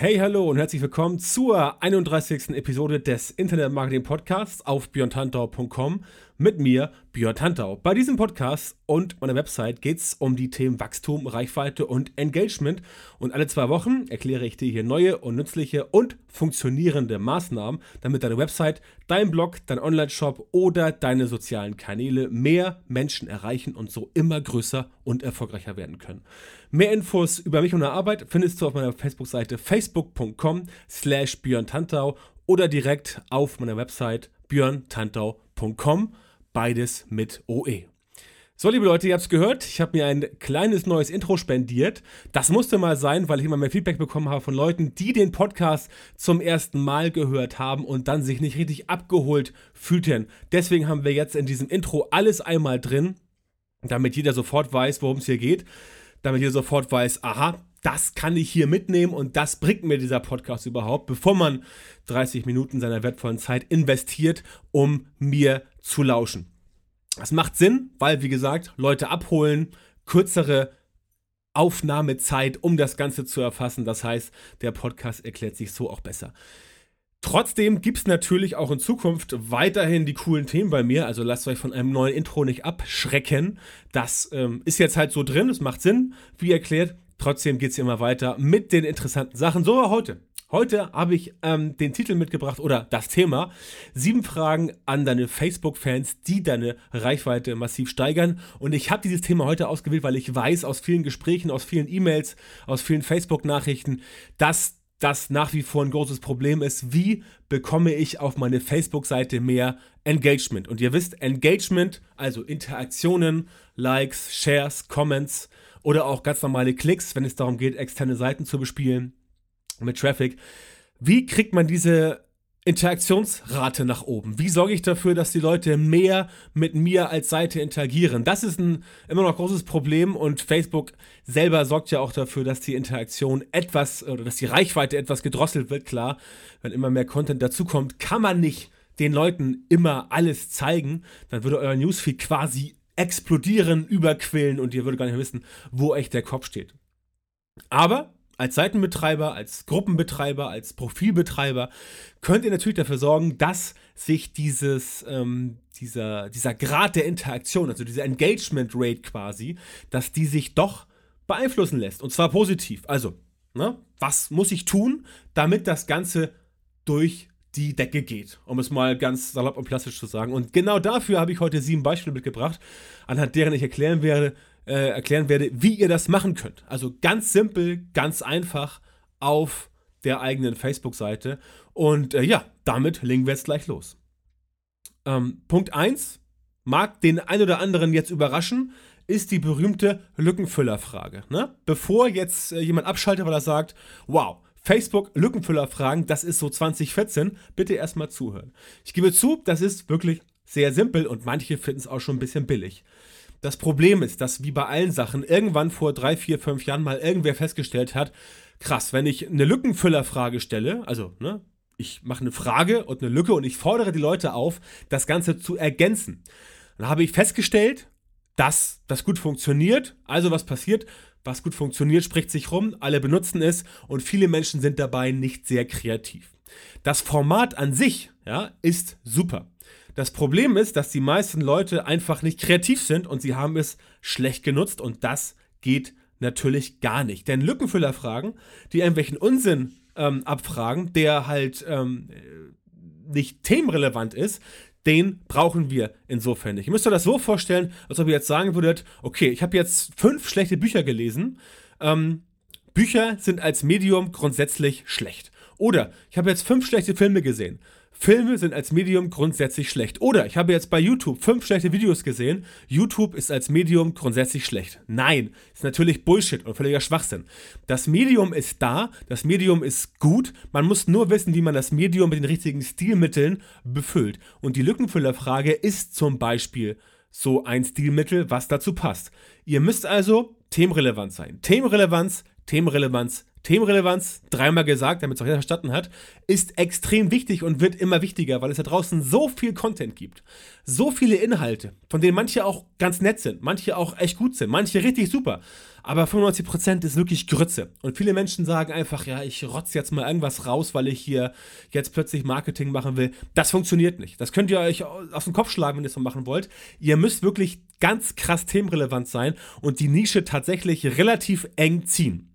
Hey, hallo und herzlich willkommen zur 31. Episode des Internet Marketing Podcasts auf björntantau.com mit mir, Björn Tantau. Bei diesem Podcast und meiner Website geht es um die Themen Wachstum, Reichweite und Engagement. Und alle zwei Wochen erkläre ich dir hier neue und nützliche und funktionierende Maßnahmen, damit deine Website, dein Blog, dein Online-Shop oder deine sozialen Kanäle mehr Menschen erreichen und so immer größer und erfolgreicher werden können. Mehr Infos über mich und meine Arbeit findest du auf meiner Facebook-Seite facebook.com slash Björn Tantau oder direkt auf meiner Website björntantau.com beides mit OE. So, liebe Leute, ihr habt es gehört. Ich habe mir ein kleines neues Intro spendiert. Das musste mal sein, weil ich immer mehr Feedback bekommen habe von Leuten, die den Podcast zum ersten Mal gehört haben und dann sich nicht richtig abgeholt fühlten. Deswegen haben wir jetzt in diesem Intro alles einmal drin, damit jeder sofort weiß, worum es hier geht. Damit jeder sofort weiß, aha, das kann ich hier mitnehmen und das bringt mir dieser Podcast überhaupt, bevor man 30 Minuten seiner wertvollen Zeit investiert, um mir zu lauschen. Das macht Sinn, weil, wie gesagt, Leute abholen, kürzere Aufnahmezeit, um das Ganze zu erfassen. Das heißt, der Podcast erklärt sich so auch besser. Trotzdem gibt es natürlich auch in Zukunft weiterhin die coolen Themen bei mir. Also lasst euch von einem neuen Intro nicht abschrecken. Das ähm, ist jetzt halt so drin, es macht Sinn, wie erklärt. Trotzdem geht es immer weiter mit den interessanten Sachen. So war heute. Heute habe ich ähm, den Titel mitgebracht oder das Thema: Sieben Fragen an deine Facebook-Fans, die deine Reichweite massiv steigern. Und ich habe dieses Thema heute ausgewählt, weil ich weiß aus vielen Gesprächen, aus vielen E-Mails, aus vielen Facebook-Nachrichten, dass das nach wie vor ein großes Problem ist. Wie bekomme ich auf meine Facebook-Seite mehr Engagement? Und ihr wisst, Engagement, also Interaktionen, Likes, Shares, Comments oder auch ganz normale Klicks, wenn es darum geht, externe Seiten zu bespielen mit Traffic. Wie kriegt man diese Interaktionsrate nach oben? Wie sorge ich dafür, dass die Leute mehr mit mir als Seite interagieren? Das ist ein immer noch großes Problem und Facebook selber sorgt ja auch dafür, dass die Interaktion etwas oder dass die Reichweite etwas gedrosselt wird. Klar, wenn immer mehr Content dazukommt, kann man nicht den Leuten immer alles zeigen. Dann würde euer Newsfeed quasi explodieren, überquillen und ihr würdet gar nicht wissen, wo echt der Kopf steht. Aber als Seitenbetreiber, als Gruppenbetreiber, als Profilbetreiber könnt ihr natürlich dafür sorgen, dass sich dieses, ähm, dieser, dieser Grad der Interaktion, also dieser Engagement Rate quasi, dass die sich doch beeinflussen lässt. Und zwar positiv. Also, ne, was muss ich tun, damit das Ganze durch die Decke geht, um es mal ganz salopp und plastisch zu sagen. Und genau dafür habe ich heute sieben Beispiele mitgebracht, anhand deren ich erklären werde, äh, erklären werde, wie ihr das machen könnt. Also ganz simpel, ganz einfach auf der eigenen Facebook-Seite. Und äh, ja, damit legen wir jetzt gleich los. Ähm, Punkt 1 mag den ein oder anderen jetzt überraschen, ist die berühmte Lückenfüllerfrage. Ne? Bevor jetzt äh, jemand abschaltet, weil er sagt, wow, Facebook Lückenfüllerfragen, das ist so 2014, bitte erstmal zuhören. Ich gebe zu, das ist wirklich sehr simpel und manche finden es auch schon ein bisschen billig. Das Problem ist, dass wie bei allen Sachen irgendwann vor drei, vier, fünf Jahren mal irgendwer festgestellt hat, krass, wenn ich eine Lückenfüllerfrage stelle, also ne, ich mache eine Frage und eine Lücke und ich fordere die Leute auf, das Ganze zu ergänzen. Dann habe ich festgestellt, dass das gut funktioniert. Also was passiert? Was gut funktioniert, spricht sich rum, alle benutzen es und viele Menschen sind dabei nicht sehr kreativ. Das Format an sich ja, ist super. Das Problem ist, dass die meisten Leute einfach nicht kreativ sind und sie haben es schlecht genutzt und das geht natürlich gar nicht. Denn Lückenfüllerfragen, die irgendwelchen Unsinn ähm, abfragen, der halt ähm, nicht themenrelevant ist, den brauchen wir insofern nicht. Ihr müsst euch das so vorstellen, als ob ihr jetzt sagen würdet, okay, ich habe jetzt fünf schlechte Bücher gelesen. Ähm, Bücher sind als Medium grundsätzlich schlecht. Oder ich habe jetzt fünf schlechte Filme gesehen Filme sind als Medium grundsätzlich schlecht. Oder ich habe jetzt bei YouTube fünf schlechte Videos gesehen. YouTube ist als Medium grundsätzlich schlecht. Nein, ist natürlich Bullshit und völliger Schwachsinn. Das Medium ist da, das Medium ist gut. Man muss nur wissen, wie man das Medium mit den richtigen Stilmitteln befüllt. Und die Lückenfüllerfrage ist zum Beispiel so ein Stilmittel, was dazu passt. Ihr müsst also themenrelevant sein. Themenrelevanz, Themenrelevanz, Themenrelevanz, dreimal gesagt, damit es auch jeder verstanden hat, ist extrem wichtig und wird immer wichtiger, weil es da draußen so viel Content gibt. So viele Inhalte, von denen manche auch ganz nett sind, manche auch echt gut sind, manche richtig super. Aber 95% ist wirklich Grütze. Und viele Menschen sagen einfach, ja, ich rotze jetzt mal irgendwas raus, weil ich hier jetzt plötzlich Marketing machen will. Das funktioniert nicht. Das könnt ihr euch aus dem Kopf schlagen, wenn ihr es so machen wollt. Ihr müsst wirklich ganz krass themenrelevant sein und die Nische tatsächlich relativ eng ziehen.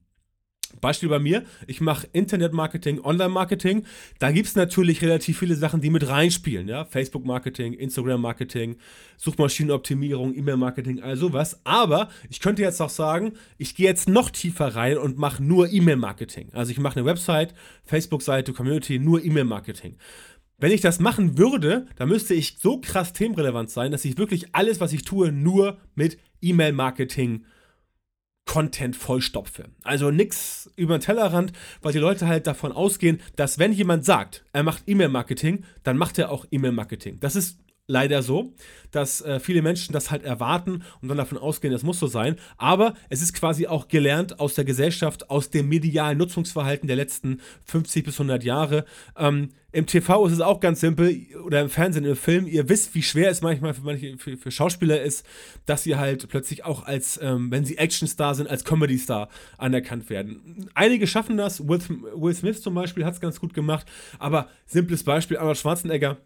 Beispiel bei mir, ich mache Internetmarketing, Online-Marketing. Da gibt es natürlich relativ viele Sachen, die mit reinspielen. Ja? Facebook-Marketing, Instagram-Marketing, Suchmaschinenoptimierung, E-Mail-Marketing, all sowas. Aber ich könnte jetzt auch sagen, ich gehe jetzt noch tiefer rein und mache nur E-Mail-Marketing. Also ich mache eine Website, Facebook-Seite, Community, nur E-Mail-Marketing. Wenn ich das machen würde, dann müsste ich so krass themenrelevant sein, dass ich wirklich alles, was ich tue, nur mit E-Mail-Marketing Content vollstopfe. Also nichts über den Tellerrand, weil die Leute halt davon ausgehen, dass wenn jemand sagt, er macht E-Mail-Marketing, dann macht er auch E-Mail-Marketing. Das ist leider so, dass äh, viele Menschen das halt erwarten und dann davon ausgehen, das muss so sein. Aber es ist quasi auch gelernt aus der Gesellschaft, aus dem medialen Nutzungsverhalten der letzten 50 bis 100 Jahre. Ähm, Im TV ist es auch ganz simpel, oder im Fernsehen, im Film, ihr wisst, wie schwer es manchmal für, manche, für, für Schauspieler ist, dass sie halt plötzlich auch als, ähm, wenn sie Actionstar sind, als Comedy-Star anerkannt werden. Einige schaffen das, Will, Will Smith zum Beispiel hat es ganz gut gemacht, aber simples Beispiel, Arnold Schwarzenegger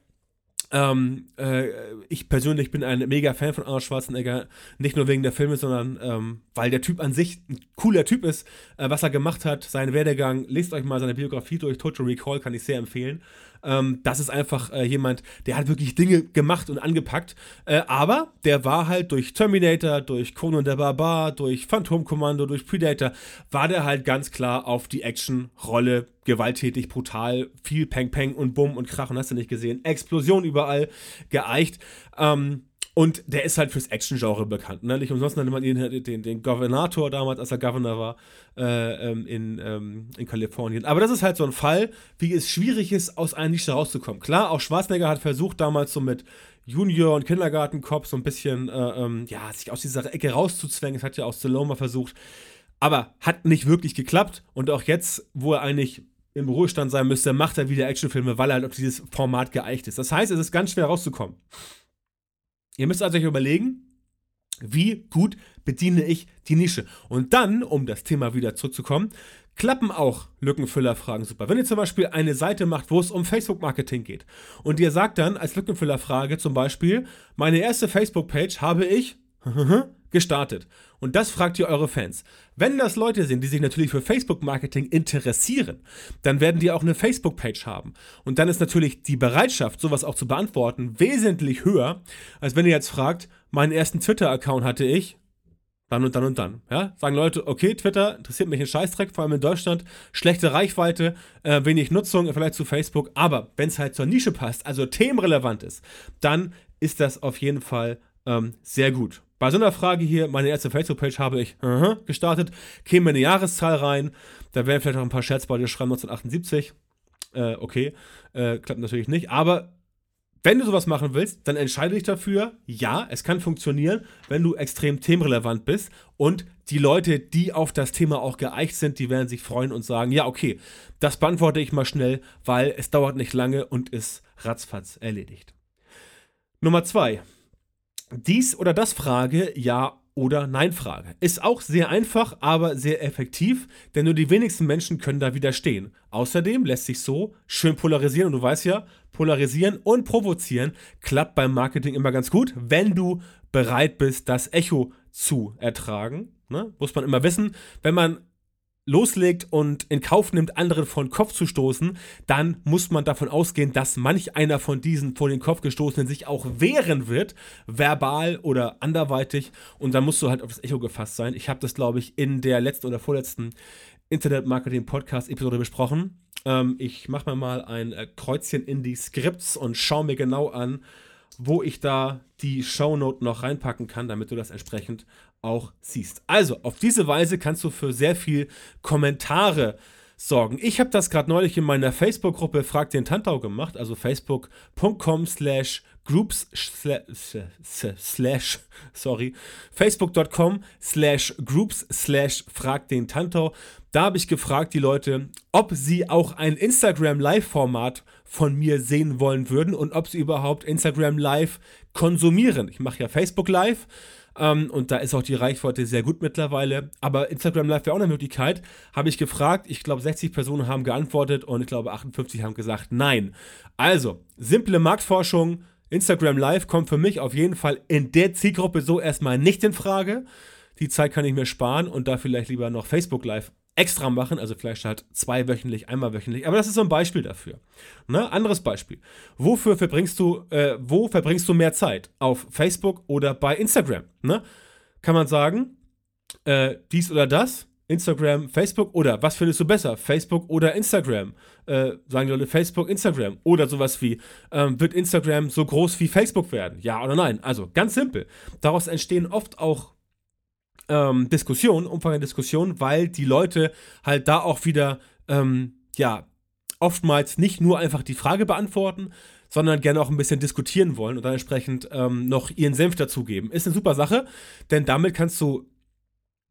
ähm, äh, ich persönlich bin ein mega Fan von Arnold Schwarzenegger, nicht nur wegen der Filme, sondern ähm, weil der Typ an sich ein cooler Typ ist, äh, was er gemacht hat, seinen Werdegang. Lest euch mal seine Biografie durch, Total Recall, kann ich sehr empfehlen. Ähm, das ist einfach äh, jemand, der hat wirklich Dinge gemacht und angepackt. Äh, aber der war halt durch Terminator, durch Conan der Barbar, durch Phantom Commando, durch Predator, war der halt ganz klar auf die Action-Rolle gewalttätig, brutal, viel Peng Peng und Bumm und Krach und hast du nicht gesehen. Explosion überall geeicht. Ähm, und der ist halt fürs Action-Genre bekannt. Ne? Nicht umsonst nannte man ihn den, den Governator damals, als er Governor war äh, ähm, in, ähm, in Kalifornien. Aber das ist halt so ein Fall, wie es schwierig ist, aus einer Nische rauszukommen. Klar, auch Schwarzenegger hat versucht, damals so mit Junior- und Kindergartenkopf so ein bisschen, äh, ähm, ja, sich aus dieser Ecke rauszuzwängen. Das hat ja auch Stallone mal versucht. Aber hat nicht wirklich geklappt. Und auch jetzt, wo er eigentlich im Ruhestand sein müsste, macht er wieder Actionfilme, weil er halt auf dieses Format geeicht ist. Das heißt, es ist ganz schwer rauszukommen. Ihr müsst also euch überlegen, wie gut bediene ich die Nische. Und dann, um das Thema wieder zurückzukommen, klappen auch Lückenfüllerfragen super. Wenn ihr zum Beispiel eine Seite macht, wo es um Facebook-Marketing geht und ihr sagt dann als Lückenfüllerfrage zum Beispiel, meine erste Facebook-Page habe ich gestartet. Und das fragt ihr eure Fans. Wenn das Leute sind, die sich natürlich für Facebook-Marketing interessieren, dann werden die auch eine Facebook-Page haben. Und dann ist natürlich die Bereitschaft, sowas auch zu beantworten, wesentlich höher, als wenn ihr jetzt fragt, meinen ersten Twitter-Account hatte ich, dann und dann und dann. Ja? Sagen Leute, okay, Twitter interessiert mich ein Scheißdreck, vor allem in Deutschland, schlechte Reichweite, äh, wenig Nutzung, vielleicht zu Facebook, aber wenn es halt zur Nische passt, also themenrelevant ist, dann ist das auf jeden Fall ähm, sehr gut. Bei so einer Frage hier, meine erste Facebook-Page habe ich uh -huh, gestartet, käme eine Jahreszahl rein, da werden vielleicht auch ein paar Scherzbeute schreiben, 1978. Äh, okay, äh, klappt natürlich nicht, aber wenn du sowas machen willst, dann entscheide dich dafür, ja, es kann funktionieren, wenn du extrem themenrelevant bist und die Leute, die auf das Thema auch geeicht sind, die werden sich freuen und sagen, ja, okay, das beantworte ich mal schnell, weil es dauert nicht lange und ist ratzfatz erledigt. Nummer zwei, dies oder das Frage, ja oder Nein Frage. Ist auch sehr einfach, aber sehr effektiv, denn nur die wenigsten Menschen können da widerstehen. Außerdem lässt sich so schön polarisieren und du weißt ja, polarisieren und provozieren klappt beim Marketing immer ganz gut, wenn du bereit bist, das Echo zu ertragen. Ne? Muss man immer wissen, wenn man loslegt und in Kauf nimmt, anderen vor den Kopf zu stoßen, dann muss man davon ausgehen, dass manch einer von diesen vor den Kopf gestoßenen sich auch wehren wird, verbal oder anderweitig. Und dann musst du halt auf das Echo gefasst sein. Ich habe das, glaube ich, in der letzten oder vorletzten Internet-Marketing-Podcast-Episode besprochen. Ähm, ich mache mir mal ein äh, Kreuzchen in die Skripts und schaue mir genau an, wo ich da die Shownote noch reinpacken kann, damit du das entsprechend auch siehst. Also, auf diese Weise kannst du für sehr viel Kommentare sorgen. Ich habe das gerade neulich in meiner Facebook-Gruppe Frag den Tantau gemacht, also facebook.com slash groups slash, sorry, facebook.com slash groups slash frag den Tantau. Da habe ich gefragt die Leute, ob sie auch ein Instagram Live-Format von mir sehen wollen würden und ob sie überhaupt Instagram Live konsumieren. Ich mache ja Facebook Live ähm, und da ist auch die Reichweite sehr gut mittlerweile. Aber Instagram Live wäre auch eine Möglichkeit. Habe ich gefragt. Ich glaube, 60 Personen haben geantwortet und ich glaube, 58 haben gesagt nein. Also, simple Marktforschung. Instagram Live kommt für mich auf jeden Fall in der Zielgruppe so erstmal nicht in Frage. Die Zeit kann ich mir sparen und da vielleicht lieber noch Facebook Live extra machen, also vielleicht halt zwei wöchentlich, einmal wöchentlich. Aber das ist so ein Beispiel dafür. Ne? Anderes Beispiel. Wofür verbringst du, äh, wo verbringst du mehr Zeit? Auf Facebook oder bei Instagram? Ne? Kann man sagen, äh, dies oder das? Instagram, Facebook oder was findest du besser? Facebook oder Instagram? Äh, sagen die Leute Facebook, Instagram oder sowas wie, ähm, wird Instagram so groß wie Facebook werden? Ja oder nein? Also ganz simpel. Daraus entstehen oft auch ähm, Diskussion, umfangreiche Diskussion, weil die Leute halt da auch wieder, ähm, ja, oftmals nicht nur einfach die Frage beantworten, sondern gerne auch ein bisschen diskutieren wollen und dann entsprechend ähm, noch ihren Senf dazugeben. Ist eine super Sache, denn damit kannst du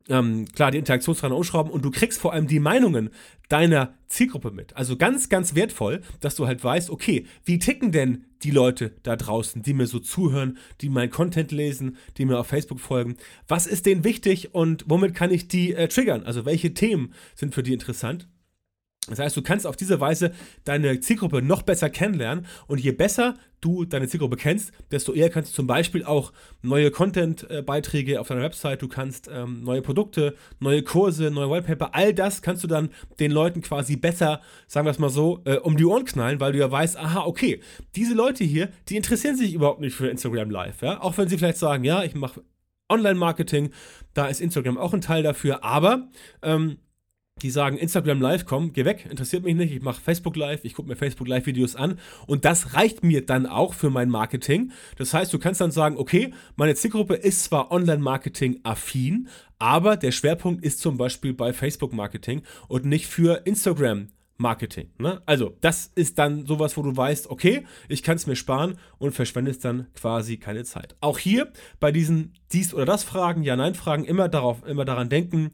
ähm, klar die Interaktionsrate umschrauben und du kriegst vor allem die Meinungen deiner Zielgruppe mit. Also ganz, ganz wertvoll, dass du halt weißt, okay, wie ticken denn die Leute da draußen, die mir so zuhören, die meinen Content lesen, die mir auf Facebook folgen. Was ist denen wichtig und womit kann ich die äh, triggern? Also welche Themen sind für die interessant? Das heißt, du kannst auf diese Weise deine Zielgruppe noch besser kennenlernen. Und je besser du deine Zielgruppe kennst, desto eher kannst du zum Beispiel auch neue Content-Beiträge auf deiner Website, du kannst ähm, neue Produkte, neue Kurse, neue Wallpaper, all das kannst du dann den Leuten quasi besser, sagen wir es mal so, äh, um die Ohren knallen, weil du ja weißt, aha, okay, diese Leute hier, die interessieren sich überhaupt nicht für Instagram Live, ja, auch wenn sie vielleicht sagen, ja, ich mache Online-Marketing, da ist Instagram auch ein Teil dafür, aber ähm, die sagen, Instagram Live, komm, geh weg, interessiert mich nicht, ich mache Facebook Live, ich gucke mir Facebook Live Videos an und das reicht mir dann auch für mein Marketing. Das heißt, du kannst dann sagen, okay, meine Zielgruppe ist zwar Online-Marketing affin, aber der Schwerpunkt ist zum Beispiel bei Facebook Marketing und nicht für Instagram Marketing. Ne? Also, das ist dann sowas, wo du weißt, okay, ich kann es mir sparen und verschwendest dann quasi keine Zeit. Auch hier bei diesen dies oder das Fragen, Ja-Nein-Fragen immer darauf, immer daran denken,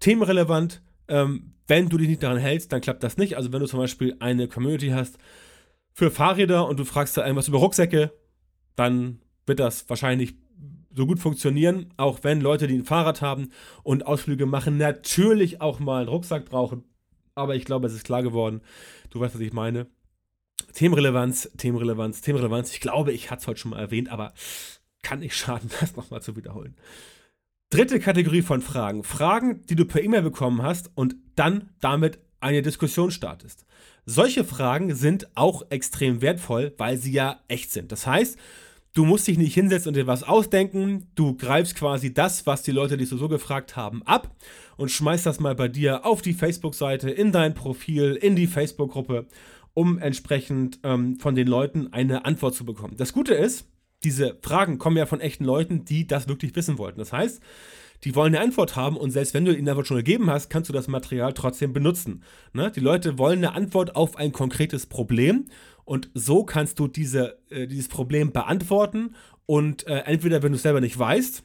themenrelevant, ähm, wenn du dich nicht daran hältst, dann klappt das nicht. Also wenn du zum Beispiel eine Community hast für Fahrräder und du fragst da irgendwas über Rucksäcke, dann wird das wahrscheinlich so gut funktionieren, auch wenn Leute, die ein Fahrrad haben und Ausflüge machen, natürlich auch mal einen Rucksack brauchen. Aber ich glaube, es ist klar geworden. Du weißt, was ich meine. Themenrelevanz, Themenrelevanz, Themenrelevanz. Ich glaube, ich hatte es heute schon mal erwähnt, aber kann nicht schaden, das nochmal zu wiederholen. Dritte Kategorie von Fragen. Fragen, die du per E-Mail bekommen hast und dann damit eine Diskussion startest. Solche Fragen sind auch extrem wertvoll, weil sie ja echt sind. Das heißt, du musst dich nicht hinsetzen und dir was ausdenken. Du greifst quasi das, was die Leute dich so gefragt haben, ab und schmeißt das mal bei dir auf die Facebook-Seite, in dein Profil, in die Facebook-Gruppe, um entsprechend ähm, von den Leuten eine Antwort zu bekommen. Das Gute ist, diese Fragen kommen ja von echten Leuten, die das wirklich wissen wollten. Das heißt, die wollen eine Antwort haben und selbst wenn du ihnen Antwort schon gegeben hast, kannst du das Material trotzdem benutzen. Ne? Die Leute wollen eine Antwort auf ein konkretes Problem und so kannst du diese, äh, dieses Problem beantworten und äh, entweder, wenn du es selber nicht weißt,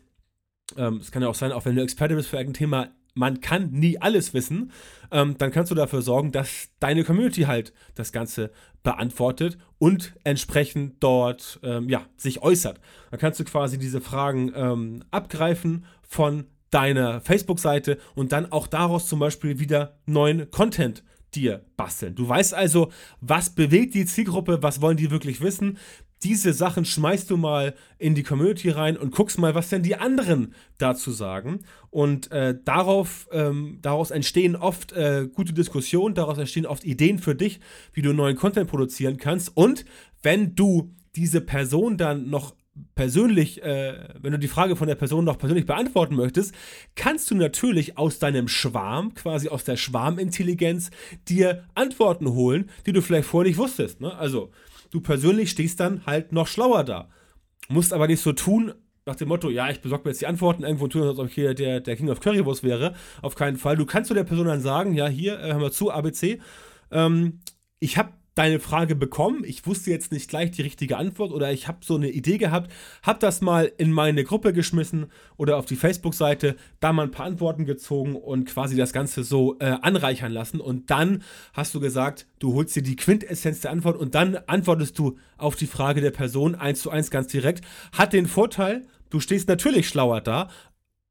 ähm, es kann ja auch sein, auch wenn du Experte bist für ein Thema, man kann nie alles wissen, ähm, dann kannst du dafür sorgen, dass deine Community halt das Ganze beantwortet und entsprechend dort ähm, ja, sich äußert. Dann kannst du quasi diese Fragen ähm, abgreifen von deiner Facebook-Seite und dann auch daraus zum Beispiel wieder neuen Content dir basteln. Du weißt also, was bewegt die Zielgruppe, was wollen die wirklich wissen, diese Sachen schmeißt du mal in die Community rein und guckst mal, was denn die anderen dazu sagen. Und äh, darauf, ähm, daraus entstehen oft äh, gute Diskussionen, daraus entstehen oft Ideen für dich, wie du neuen Content produzieren kannst. Und wenn du diese Person dann noch persönlich, äh, wenn du die Frage von der Person noch persönlich beantworten möchtest, kannst du natürlich aus deinem Schwarm, quasi aus der Schwarmintelligenz, dir Antworten holen, die du vielleicht vorher nicht wusstest. Ne? Also, du persönlich stehst dann halt noch schlauer da. Musst aber nicht so tun, nach dem Motto, ja, ich besorge mir jetzt die Antworten irgendwo und tue, als ob ich hier der, der King of Currywurst wäre. Auf keinen Fall. Du kannst zu der Person dann sagen, ja, hier, äh, hör mal zu, ABC. Ähm, ich habe deine Frage bekommen. Ich wusste jetzt nicht gleich die richtige Antwort oder ich habe so eine Idee gehabt, habe das mal in meine Gruppe geschmissen oder auf die Facebook-Seite, da mal ein paar Antworten gezogen und quasi das Ganze so äh, anreichern lassen. Und dann hast du gesagt, du holst dir die Quintessenz der Antwort und dann antwortest du auf die Frage der Person eins zu eins ganz direkt. Hat den Vorteil, Du stehst natürlich schlauer da,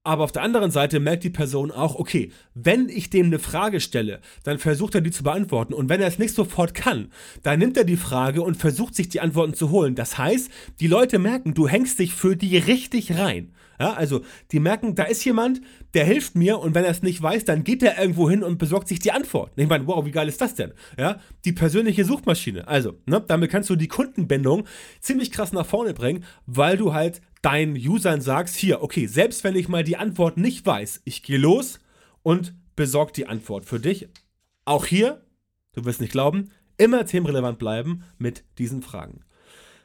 aber auf der anderen Seite merkt die Person auch, okay, wenn ich dem eine Frage stelle, dann versucht er die zu beantworten. Und wenn er es nicht sofort kann, dann nimmt er die Frage und versucht sich die Antworten zu holen. Das heißt, die Leute merken, du hängst dich für die richtig rein. Ja, also die merken, da ist jemand, der hilft mir und wenn er es nicht weiß, dann geht er irgendwo hin und besorgt sich die Antwort. Ich meine, wow, wie geil ist das denn? Ja, die persönliche Suchmaschine. Also, ne, damit kannst du die Kundenbindung ziemlich krass nach vorne bringen, weil du halt deinen Usern sagst, hier, okay, selbst wenn ich mal die Antwort nicht weiß, ich gehe los und besorge die Antwort für dich. Auch hier, du wirst nicht glauben, immer themenrelevant bleiben mit diesen Fragen.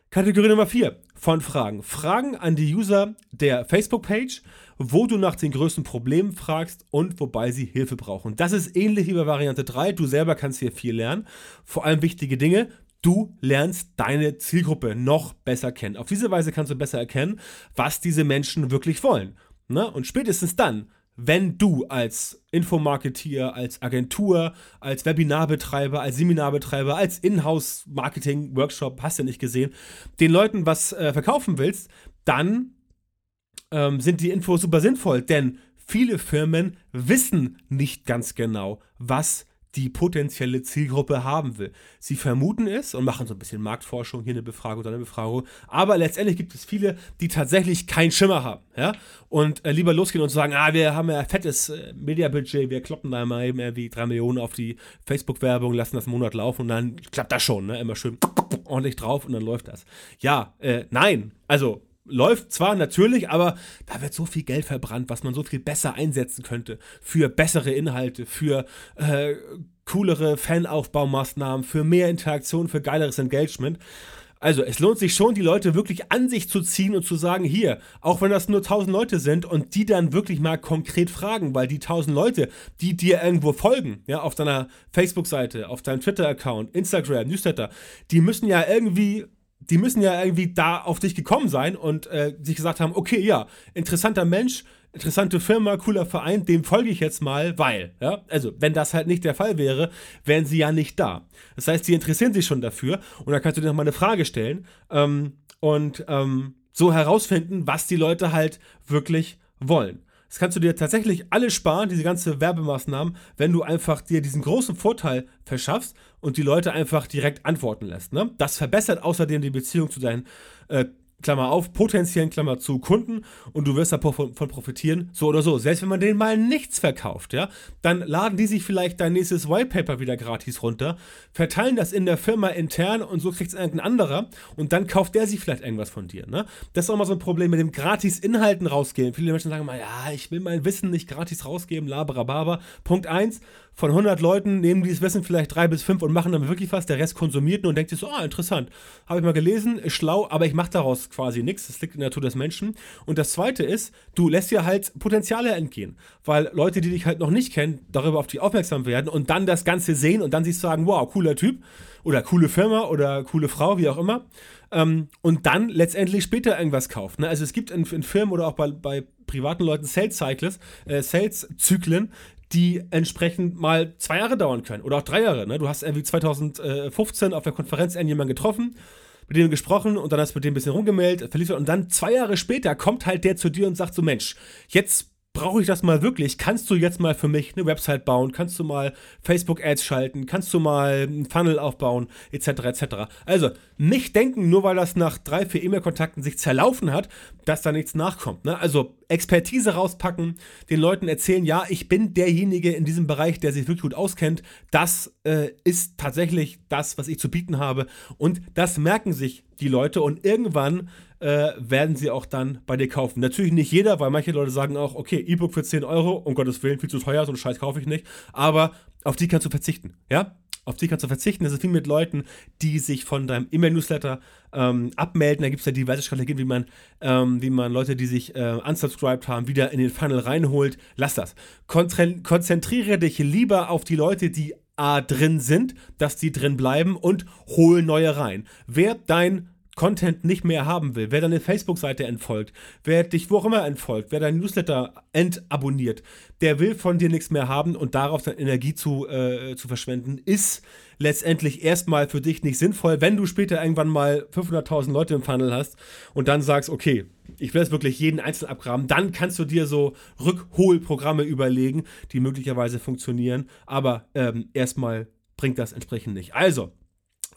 Kategorie Nummer 4 von Fragen. Fragen an die User der Facebook-Page, wo du nach den größten Problemen fragst und wobei sie Hilfe brauchen. Das ist ähnlich wie bei Variante 3. Du selber kannst hier viel lernen. Vor allem wichtige Dinge. Du lernst deine Zielgruppe noch besser kennen. Auf diese Weise kannst du besser erkennen, was diese Menschen wirklich wollen. Ne? Und spätestens dann wenn du als Infomarketeer, als Agentur, als Webinarbetreiber, als Seminarbetreiber, als Inhouse-Marketing-Workshop, hast du nicht gesehen, den Leuten was äh, verkaufen willst, dann ähm, sind die Infos super sinnvoll, denn viele Firmen wissen nicht ganz genau, was die potenzielle Zielgruppe haben will. Sie vermuten es und machen so ein bisschen Marktforschung, hier eine Befragung, da eine Befragung, aber letztendlich gibt es viele, die tatsächlich keinen Schimmer haben, ja, und äh, lieber losgehen und sagen, ah, wir haben ja fettes äh, Mediabudget, wir kloppen da mal eben irgendwie drei Millionen auf die Facebook-Werbung, lassen das einen Monat laufen und dann klappt das schon, ne, immer schön ordentlich drauf und dann läuft das. Ja, äh, nein, also läuft zwar natürlich, aber da wird so viel Geld verbrannt, was man so viel besser einsetzen könnte für bessere Inhalte, für äh, coolere Fanaufbaumaßnahmen, für mehr Interaktion, für geileres Engagement. Also es lohnt sich schon, die Leute wirklich an sich zu ziehen und zu sagen, hier, auch wenn das nur 1000 Leute sind und die dann wirklich mal konkret fragen, weil die 1000 Leute, die dir irgendwo folgen, ja, auf deiner Facebook-Seite, auf deinem Twitter-Account, Instagram, Newsletter, die müssen ja irgendwie die müssen ja irgendwie da auf dich gekommen sein und äh, sich gesagt haben, okay, ja, interessanter Mensch, interessante Firma, cooler Verein, dem folge ich jetzt mal, weil, ja, also wenn das halt nicht der Fall wäre, wären sie ja nicht da. Das heißt, sie interessieren sich schon dafür und da kannst du dir nochmal eine Frage stellen ähm, und ähm, so herausfinden, was die Leute halt wirklich wollen. Das kannst du dir tatsächlich alles sparen, diese ganze Werbemaßnahmen, wenn du einfach dir diesen großen Vorteil verschaffst und die Leute einfach direkt antworten lässt. Ne? Das verbessert außerdem die Beziehung zu deinen äh, Klammer auf, potenziellen Klammer zu Kunden und du wirst davon profitieren, so oder so. Selbst wenn man denen mal nichts verkauft, ja, dann laden die sich vielleicht dein nächstes Whitepaper wieder gratis runter, verteilen das in der Firma intern und so kriegt es irgendein anderer und dann kauft der sich vielleicht irgendwas von dir. Ne? Das ist auch mal so ein Problem mit dem gratis Inhalten rausgeben. Viele Menschen sagen mal, ja, ich will mein Wissen nicht gratis rausgeben, laberababa. Punkt 1, von 100 Leuten nehmen dieses Wissen vielleicht drei bis fünf und machen dann wirklich was, der Rest konsumiert nur und denkt sich so, ah, interessant, habe ich mal gelesen, ist schlau, aber ich mache daraus quasi nichts, das liegt in der Natur des Menschen. Und das Zweite ist, du lässt dir halt Potenziale entgehen, weil Leute, die dich halt noch nicht kennen, darüber auf dich aufmerksam werden und dann das Ganze sehen und dann sich sagen, wow, cooler Typ oder coole Firma oder coole Frau, wie auch immer. Ähm, und dann letztendlich später irgendwas kauft. Ne? Also es gibt in, in Firmen oder auch bei, bei privaten Leuten Sales Cycles, äh, Sales Zyklen, die entsprechend mal zwei Jahre dauern können oder auch drei Jahre. Ne? Du hast irgendwie 2015 auf der Konferenz irgendjemanden getroffen, mit dem gesprochen und dann hast du mit dem ein bisschen rumgemeldet, verliefert und dann zwei Jahre später kommt halt der zu dir und sagt so, Mensch, jetzt brauche ich das mal wirklich? Kannst du jetzt mal für mich eine Website bauen? Kannst du mal Facebook-Ads schalten? Kannst du mal einen Funnel aufbauen? Etc. etc. Also nicht denken, nur weil das nach drei, vier E-Mail-Kontakten sich zerlaufen hat, dass da nichts nachkommt. Ne? Also Expertise rauspacken, den Leuten erzählen, ja, ich bin derjenige in diesem Bereich, der sich wirklich gut auskennt. Das äh, ist tatsächlich das, was ich zu bieten habe. Und das merken sich die Leute und irgendwann äh, werden sie auch dann bei dir kaufen. Natürlich nicht jeder, weil manche Leute sagen auch, okay, E-Book für 10 Euro, um Gottes Willen, viel zu teuer, so einen Scheiß kaufe ich nicht. Aber auf die kannst du verzichten, ja? Auf die kannst du verzichten. Das ist wie mit Leuten, die sich von deinem E-Mail-Newsletter ähm, abmelden. Da gibt es ja diverse Strategien, wie man, ähm, wie man Leute, die sich äh, unsubscribed haben, wieder in den Funnel reinholt. Lass das. Konzentriere dich lieber auf die Leute, die A drin sind, dass die drin bleiben und hol neue rein. Wer dein Content nicht mehr haben will, wer deine Facebook-Seite entfolgt, wer dich wo auch immer entfolgt, wer dein Newsletter entabonniert, der will von dir nichts mehr haben und darauf dann Energie zu, äh, zu verschwenden, ist letztendlich erstmal für dich nicht sinnvoll, wenn du später irgendwann mal 500.000 Leute im Funnel hast und dann sagst, okay, ich will jetzt wirklich jeden einzelnen abgraben, dann kannst du dir so Rückholprogramme überlegen, die möglicherweise funktionieren, aber ähm, erstmal bringt das entsprechend nicht. Also,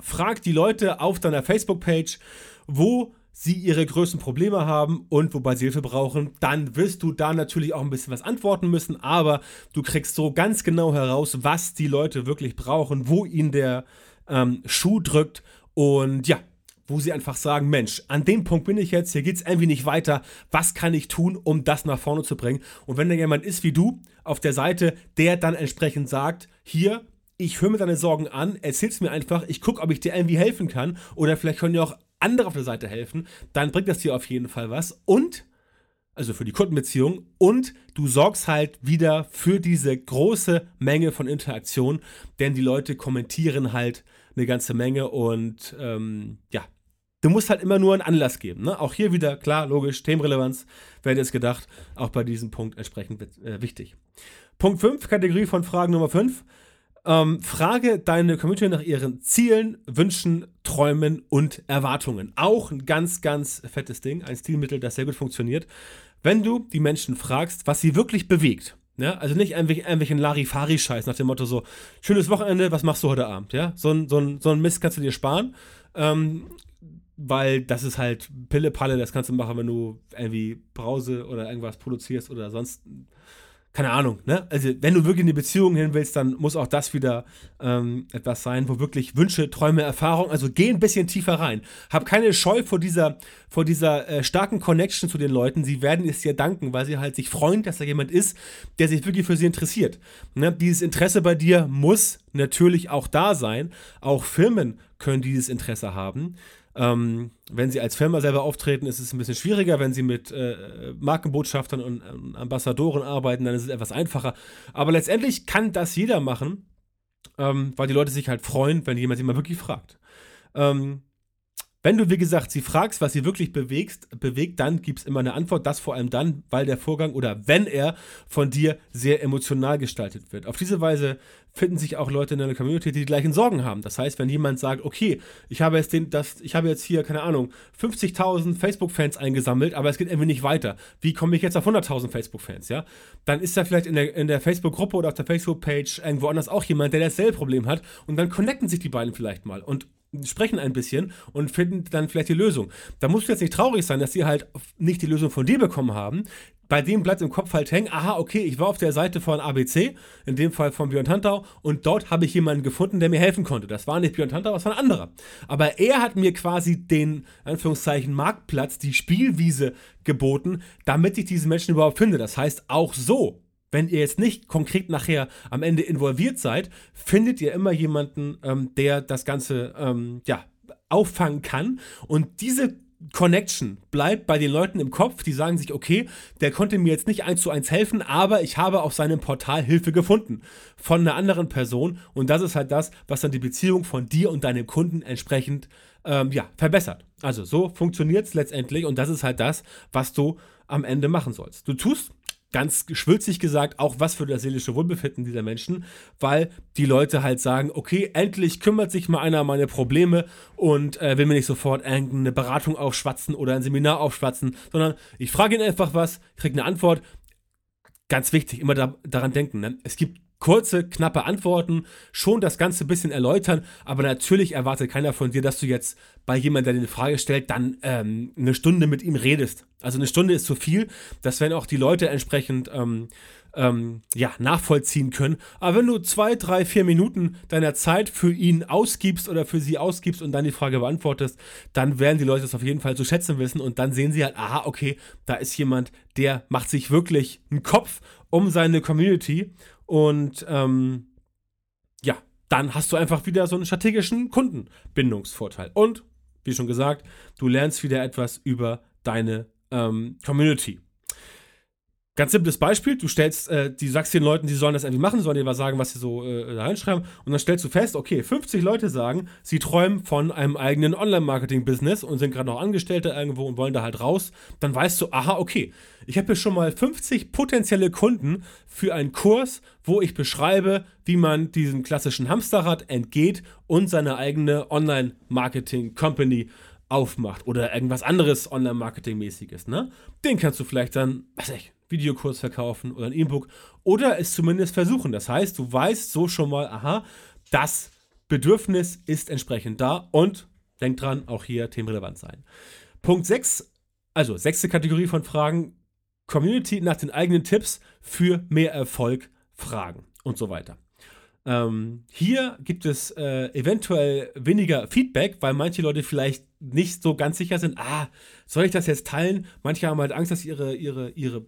frag die Leute auf deiner Facebook-Page, wo sie ihre größten Probleme haben und wobei sie Hilfe brauchen, dann wirst du da natürlich auch ein bisschen was antworten müssen, aber du kriegst so ganz genau heraus, was die Leute wirklich brauchen, wo ihnen der ähm, Schuh drückt und ja, wo sie einfach sagen, Mensch, an dem Punkt bin ich jetzt, hier geht es irgendwie nicht weiter, was kann ich tun, um das nach vorne zu bringen? Und wenn da jemand ist wie du auf der Seite, der dann entsprechend sagt, hier, ich höre mir deine Sorgen an, erzähl's mir einfach, ich gucke, ob ich dir irgendwie helfen kann oder vielleicht können dir auch andere auf der Seite helfen, dann bringt das dir auf jeden Fall was und also für die Kundenbeziehung und du sorgst halt wieder für diese große Menge von Interaktion, denn die Leute kommentieren halt eine ganze Menge und ähm, ja, du musst halt immer nur einen Anlass geben. Ne? Auch hier wieder, klar, logisch, Themenrelevanz, wer hätte es gedacht, auch bei diesem Punkt entsprechend äh, wichtig. Punkt 5, Kategorie von Fragen Nummer 5. Ähm, frage deine Community nach ihren Zielen, Wünschen, Träumen und Erwartungen. Auch ein ganz, ganz fettes Ding, ein Stilmittel, das sehr gut funktioniert. Wenn du die Menschen fragst, was sie wirklich bewegt, ja, also nicht irgendwelchen Larifari-Scheiß nach dem Motto so, schönes Wochenende, was machst du heute Abend? Ja, so ein, so ein, so ein Mist kannst du dir sparen, ähm, weil das ist halt Pille-Palle, das kannst du machen, wenn du irgendwie Brause oder irgendwas produzierst oder sonst keine Ahnung, ne? Also, wenn du wirklich in die Beziehung hin willst, dann muss auch das wieder ähm, etwas sein, wo wirklich Wünsche, Träume, Erfahrung, also geh ein bisschen tiefer rein. Hab keine Scheu vor dieser, vor dieser äh, starken Connection zu den Leuten. Sie werden es dir danken, weil sie halt sich freuen, dass da jemand ist, der sich wirklich für sie interessiert. Ne? Dieses Interesse bei dir muss natürlich auch da sein. Auch Firmen können dieses Interesse haben. Ähm, wenn sie als Firma selber auftreten, ist es ein bisschen schwieriger. Wenn sie mit äh, Markenbotschaftern und äh, Ambassadoren arbeiten, dann ist es etwas einfacher. Aber letztendlich kann das jeder machen, ähm, weil die Leute sich halt freuen, wenn jemand sie mal wirklich fragt. Ähm, wenn du, wie gesagt, sie fragst, was sie wirklich bewegst, bewegt, dann gibt es immer eine Antwort. Das vor allem dann, weil der Vorgang oder wenn er von dir sehr emotional gestaltet wird. Auf diese Weise finden sich auch Leute in deiner Community, die die gleichen Sorgen haben. Das heißt, wenn jemand sagt, okay, ich habe jetzt, den, das, ich habe jetzt hier, keine Ahnung, 50.000 Facebook-Fans eingesammelt, aber es geht irgendwie nicht weiter. Wie komme ich jetzt auf 100.000 Facebook-Fans, ja? Dann ist da vielleicht in der, in der Facebook-Gruppe oder auf der Facebook-Page irgendwo anders auch jemand, der dasselbe Problem hat und dann connecten sich die beiden vielleicht mal. Und sprechen ein bisschen und finden dann vielleicht die Lösung. Da musst du jetzt nicht traurig sein, dass sie halt nicht die Lösung von dir bekommen haben. Bei dem bleibt im Kopf halt hängen, aha, okay, ich war auf der Seite von ABC, in dem Fall von Björn Tantau, und dort habe ich jemanden gefunden, der mir helfen konnte. Das war nicht Björn Tantau, das war ein anderer. Aber er hat mir quasi den, Anführungszeichen, Marktplatz, die Spielwiese geboten, damit ich diesen Menschen überhaupt finde. Das heißt, auch so wenn ihr jetzt nicht konkret nachher am Ende involviert seid, findet ihr immer jemanden, ähm, der das Ganze ähm, ja, auffangen kann. Und diese Connection bleibt bei den Leuten im Kopf, die sagen sich, okay, der konnte mir jetzt nicht eins zu eins helfen, aber ich habe auf seinem Portal Hilfe gefunden von einer anderen Person und das ist halt das, was dann die Beziehung von dir und deinem Kunden entsprechend ähm, ja, verbessert. Also so funktioniert es letztendlich und das ist halt das, was du am Ende machen sollst. Du tust ganz schwülzig gesagt, auch was für das seelische Wohlbefinden dieser Menschen, weil die Leute halt sagen, okay, endlich kümmert sich mal einer um meine Probleme und äh, will mir nicht sofort irgendeine Beratung aufschwatzen oder ein Seminar aufschwatzen, sondern ich frage ihn einfach was, kriege eine Antwort. Ganz wichtig, immer da, daran denken. Ne? Es gibt kurze, knappe Antworten, schon das Ganze ein bisschen erläutern, aber natürlich erwartet keiner von dir, dass du jetzt bei jemandem, der dir eine Frage stellt, dann ähm, eine Stunde mit ihm redest. Also eine Stunde ist zu viel. Das werden auch die Leute entsprechend ähm, ähm, ja, nachvollziehen können. Aber wenn du zwei, drei, vier Minuten deiner Zeit für ihn ausgibst oder für sie ausgibst und dann die Frage beantwortest, dann werden die Leute das auf jeden Fall zu schätzen wissen und dann sehen sie halt, aha, okay, da ist jemand, der macht sich wirklich einen Kopf um seine Community und ähm, ja, dann hast du einfach wieder so einen strategischen Kundenbindungsvorteil. Und, wie schon gesagt, du lernst wieder etwas über deine ähm, Community. Ganz simples Beispiel, du stellst, äh, du sagst den Leuten, die sollen das irgendwie machen, sollen dir was sagen, was sie so äh, da reinschreiben und dann stellst du fest, okay, 50 Leute sagen, sie träumen von einem eigenen Online-Marketing-Business und sind gerade noch Angestellte irgendwo und wollen da halt raus, dann weißt du, aha, okay, ich habe hier schon mal 50 potenzielle Kunden für einen Kurs, wo ich beschreibe, wie man diesem klassischen Hamsterrad entgeht und seine eigene Online-Marketing-Company aufmacht oder irgendwas anderes Online-Marketing-mäßiges, ne? Den kannst du vielleicht dann, weiß ich, Videokurs verkaufen oder ein E-Book oder es zumindest versuchen. Das heißt, du weißt so schon mal, aha, das Bedürfnis ist entsprechend da und denk dran, auch hier themenrelevant sein. Punkt 6, also sechste Kategorie von Fragen, Community nach den eigenen Tipps für mehr Erfolg fragen und so weiter. Ähm, hier gibt es äh, eventuell weniger Feedback, weil manche Leute vielleicht nicht so ganz sicher sind, ah, soll ich das jetzt teilen? Manche haben halt Angst, dass ihre, ihre, ihre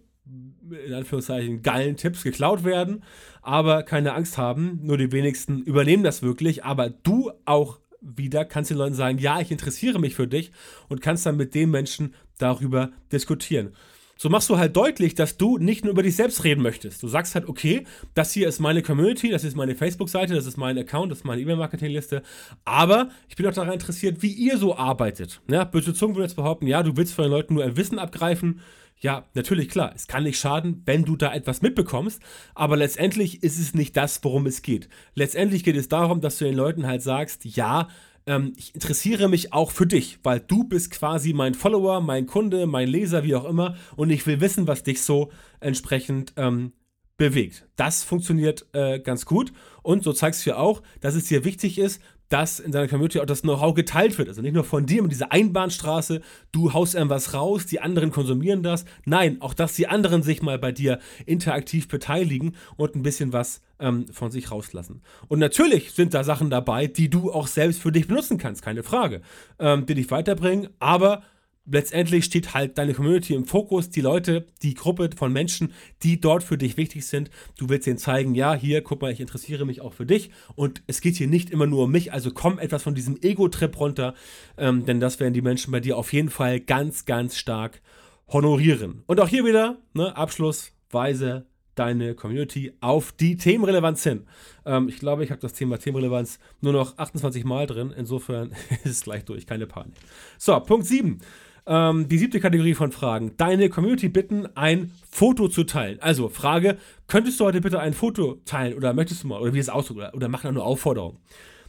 in Anführungszeichen geilen Tipps geklaut werden, aber keine Angst haben, nur die wenigsten übernehmen das wirklich, aber du auch wieder kannst den Leuten sagen, ja, ich interessiere mich für dich und kannst dann mit den Menschen darüber diskutieren. So machst du halt deutlich, dass du nicht nur über dich selbst reden möchtest. Du sagst halt, okay, das hier ist meine Community, das ist meine Facebook-Seite, das ist mein Account, das ist meine E-Mail-Marketing-Liste, aber ich bin auch daran interessiert, wie ihr so arbeitet. Ja, böse Zungen würden jetzt behaupten, ja, du willst von den Leuten nur ein Wissen abgreifen, ja, natürlich, klar, es kann nicht schaden, wenn du da etwas mitbekommst, aber letztendlich ist es nicht das, worum es geht. Letztendlich geht es darum, dass du den Leuten halt sagst, ja, ähm, ich interessiere mich auch für dich, weil du bist quasi mein Follower, mein Kunde, mein Leser, wie auch immer, und ich will wissen, was dich so entsprechend ähm, bewegt. Das funktioniert äh, ganz gut und so zeigst du ja auch, dass es dir wichtig ist, dass in deiner Community auch das Know-how geteilt wird. Also nicht nur von dir mit dieser Einbahnstraße, du haust irgendwas raus, die anderen konsumieren das. Nein, auch dass die anderen sich mal bei dir interaktiv beteiligen und ein bisschen was ähm, von sich rauslassen. Und natürlich sind da Sachen dabei, die du auch selbst für dich benutzen kannst, keine Frage, ähm, die dich weiterbringen, aber letztendlich steht halt deine Community im Fokus, die Leute, die Gruppe von Menschen, die dort für dich wichtig sind. Du willst ihnen zeigen, ja, hier, guck mal, ich interessiere mich auch für dich und es geht hier nicht immer nur um mich, also komm etwas von diesem Ego-Trip runter, ähm, denn das werden die Menschen bei dir auf jeden Fall ganz, ganz stark honorieren. Und auch hier wieder, ne, abschlussweise deine Community auf die Themenrelevanz hin. Ähm, ich glaube, ich habe das Thema Themenrelevanz nur noch 28 Mal drin. Insofern ist es gleich durch, keine Panik. So, Punkt 7. Ähm, die siebte Kategorie von Fragen. Deine Community bitten, ein Foto zu teilen. Also Frage, könntest du heute bitte ein Foto teilen oder möchtest du mal, oder wie es aussieht, oder, oder mach eine Aufforderung.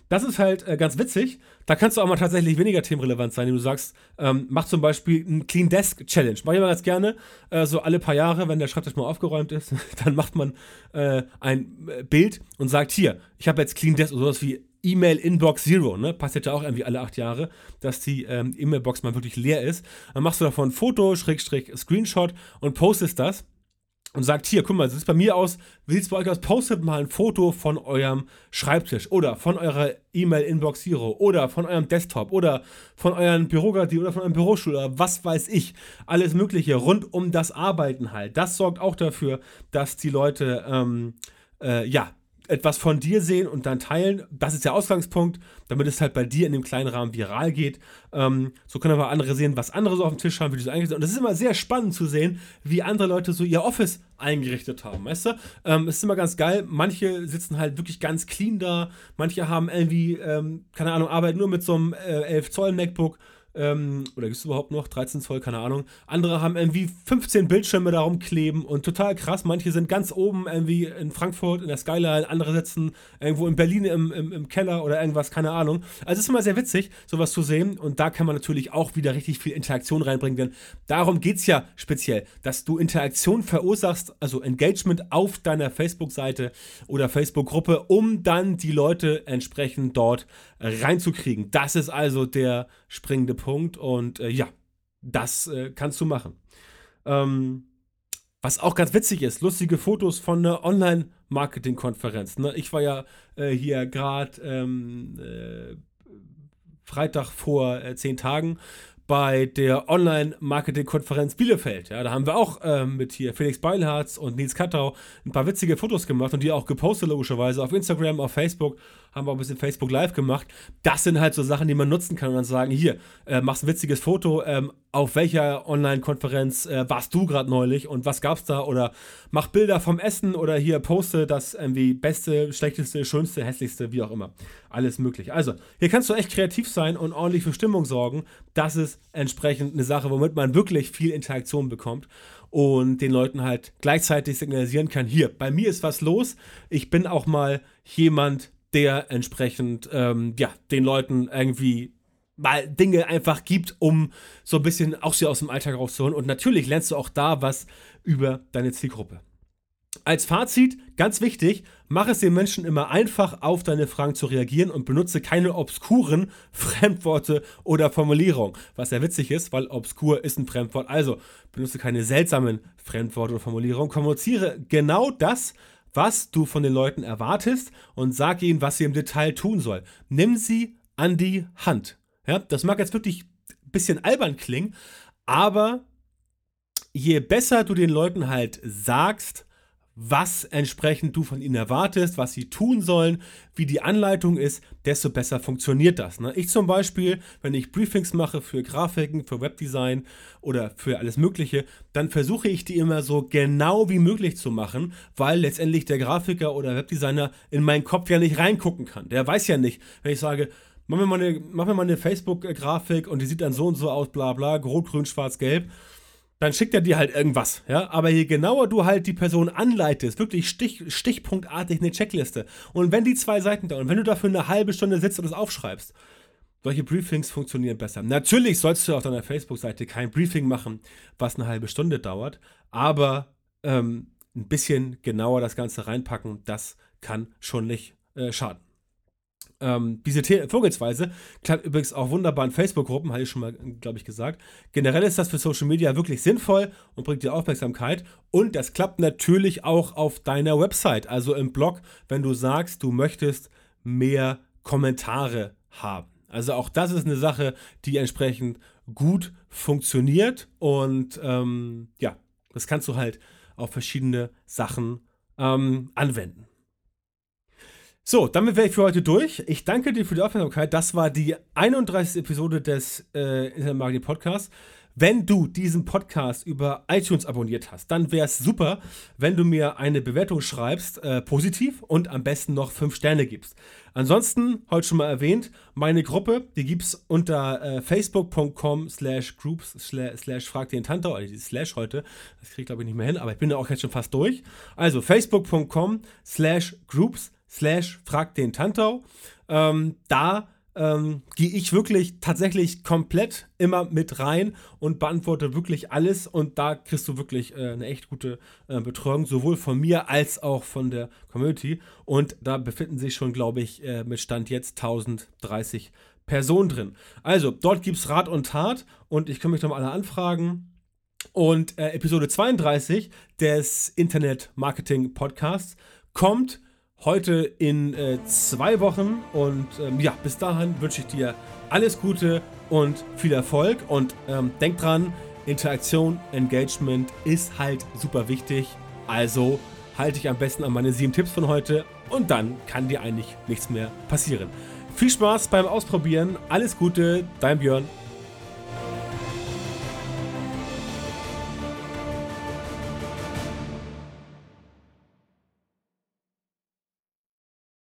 Das ist halt äh, ganz witzig. Da kannst du auch mal tatsächlich weniger themenrelevant sein, wenn du sagst, ähm, mach zum Beispiel ein Clean Desk Challenge. Mach ich mal ganz gerne, äh, so alle paar Jahre, wenn der Schreibtisch mal aufgeräumt ist, dann macht man äh, ein äh, Bild und sagt, hier, ich habe jetzt Clean Desk oder sowas wie E-Mail-Inbox Zero, ne? Passiert ja auch irgendwie alle acht Jahre, dass die ähm, E-Mail-Box mal wirklich leer ist. Dann machst du davon ein Foto, Schrägstrich, Screenshot und postest das und sagt, hier, guck mal, das ist bei mir aus, wie sieht es bei euch aus? Postet mal ein Foto von eurem Schreibtisch oder von eurer E-Mail-Inbox Zero oder von eurem Desktop oder von euren Bürogardinen oder von eurem Bürostuhl oder was weiß ich. Alles Mögliche rund um das Arbeiten halt. Das sorgt auch dafür, dass die Leute, ähm, äh, ja, etwas von dir sehen und dann teilen. Das ist der Ausgangspunkt, damit es halt bei dir in dem kleinen Rahmen viral geht. Ähm, so können aber andere sehen, was andere so auf dem Tisch haben, wie die so eingerichtet Und das ist immer sehr spannend zu sehen, wie andere Leute so ihr Office eingerichtet haben, weißt du? Ähm, es ist immer ganz geil. Manche sitzen halt wirklich ganz clean da. Manche haben irgendwie, ähm, keine Ahnung, arbeiten nur mit so einem äh, 11 Zoll MacBook ähm, oder gibt es überhaupt noch 13 Zoll, keine Ahnung. Andere haben irgendwie 15 Bildschirme darum kleben und total krass. Manche sind ganz oben irgendwie in Frankfurt in der Skyline, andere sitzen irgendwo in Berlin im, im, im Keller oder irgendwas, keine Ahnung. Also es ist immer sehr witzig, sowas zu sehen und da kann man natürlich auch wieder richtig viel Interaktion reinbringen, denn darum geht es ja speziell, dass du Interaktion verursachst, also Engagement auf deiner Facebook-Seite oder Facebook-Gruppe, um dann die Leute entsprechend dort reinzukriegen. Das ist also der springende Punkt und äh, ja, das äh, kannst du machen. Ähm, Was auch ganz witzig ist, lustige Fotos von einer Online-Marketing-Konferenz. Ne? Ich war ja äh, hier gerade ähm, äh, Freitag vor äh, zehn Tagen bei der Online-Marketing-Konferenz Bielefeld. Ja, da haben wir auch ähm, mit hier Felix Beilharz und Nils Kattau ein paar witzige Fotos gemacht und die auch gepostet, logischerweise, auf Instagram, auf Facebook. Haben wir auch ein bisschen Facebook Live gemacht. Das sind halt so Sachen, die man nutzen kann und dann sagen: Hier, äh, machst ein witziges Foto, ähm, auf welcher Online-Konferenz äh, warst du gerade neulich und was gab's da? Oder mach Bilder vom Essen oder hier poste das irgendwie beste, schlechteste, schönste, hässlichste, wie auch immer. Alles möglich. Also, hier kannst du echt kreativ sein und ordentlich für Stimmung sorgen. Das ist entsprechend eine Sache, womit man wirklich viel Interaktion bekommt und den Leuten halt gleichzeitig signalisieren kann, hier, bei mir ist was los. Ich bin auch mal jemand, der entsprechend, ähm, ja, den Leuten irgendwie mal Dinge einfach gibt, um so ein bisschen auch sie aus dem Alltag rauszuholen. Und natürlich lernst du auch da was über deine Zielgruppe. Als Fazit, ganz wichtig, mach es den Menschen immer einfach, auf deine Fragen zu reagieren und benutze keine obskuren Fremdworte oder Formulierungen. Was sehr witzig ist, weil obskur ist ein Fremdwort. Also benutze keine seltsamen Fremdworte oder Formulierungen. Kommuniziere genau das, was du von den Leuten erwartest und sag ihnen, was sie im Detail tun soll. Nimm sie an die Hand. Ja, das mag jetzt wirklich ein bisschen albern klingen, aber je besser du den Leuten halt sagst, was entsprechend du von ihnen erwartest, was sie tun sollen, wie die Anleitung ist, desto besser funktioniert das. Ne? Ich zum Beispiel, wenn ich Briefings mache für Grafiken, für Webdesign oder für alles Mögliche, dann versuche ich die immer so genau wie möglich zu machen, weil letztendlich der Grafiker oder Webdesigner in meinen Kopf ja nicht reingucken kann. Der weiß ja nicht, wenn ich sage, mach mir mal eine, eine Facebook-Grafik und die sieht dann so und so aus, bla bla, rot, grün, schwarz, gelb dann schickt er dir halt irgendwas, ja. Aber je genauer du halt die Person anleitest, wirklich stich, stichpunktartig eine Checkliste. Und wenn die zwei Seiten dauern, wenn du dafür eine halbe Stunde sitzt und das aufschreibst, solche Briefings funktionieren besser. Natürlich sollst du auf deiner Facebook-Seite kein Briefing machen, was eine halbe Stunde dauert, aber ähm, ein bisschen genauer das Ganze reinpacken, das kann schon nicht äh, schaden. Ähm, diese Vorgehensweise klappt übrigens auch wunderbar in Facebook-Gruppen, hatte ich schon mal, glaube ich, gesagt. Generell ist das für Social Media wirklich sinnvoll und bringt dir Aufmerksamkeit. Und das klappt natürlich auch auf deiner Website, also im Blog, wenn du sagst, du möchtest mehr Kommentare haben. Also auch das ist eine Sache, die entsprechend gut funktioniert. Und ähm, ja, das kannst du halt auf verschiedene Sachen ähm, anwenden. So, damit wäre ich für heute durch. Ich danke dir für die Aufmerksamkeit. Das war die 31. Episode des äh, Internet Marketing Podcasts. Wenn du diesen Podcast über iTunes abonniert hast, dann wäre es super, wenn du mir eine Bewertung schreibst, äh, positiv und am besten noch 5 Sterne gibst. Ansonsten, heute schon mal erwähnt, meine Gruppe, die gibt es unter äh, facebook.com slash groups slash frag den Tante, oder die slash heute, das kriege ich glaube ich nicht mehr hin, aber ich bin da auch jetzt schon fast durch. Also facebook.com slash groups slash frag den Tantau. Ähm, da ähm, gehe ich wirklich tatsächlich komplett immer mit rein und beantworte wirklich alles und da kriegst du wirklich äh, eine echt gute äh, Betreuung, sowohl von mir als auch von der Community und da befinden sich schon, glaube ich, äh, mit Stand jetzt 1030 Personen drin. Also, dort gibt es Rat und Tat und ich kann mich nochmal alle anfragen. Und äh, Episode 32 des Internet Marketing Podcasts kommt heute in äh, zwei Wochen. Und ähm, ja, bis dahin wünsche ich dir alles Gute und viel Erfolg. Und ähm, denk dran, Interaktion, Engagement ist halt super wichtig. Also halte dich am besten an meine sieben Tipps von heute und dann kann dir eigentlich nichts mehr passieren. Viel Spaß beim Ausprobieren. Alles Gute, dein Björn.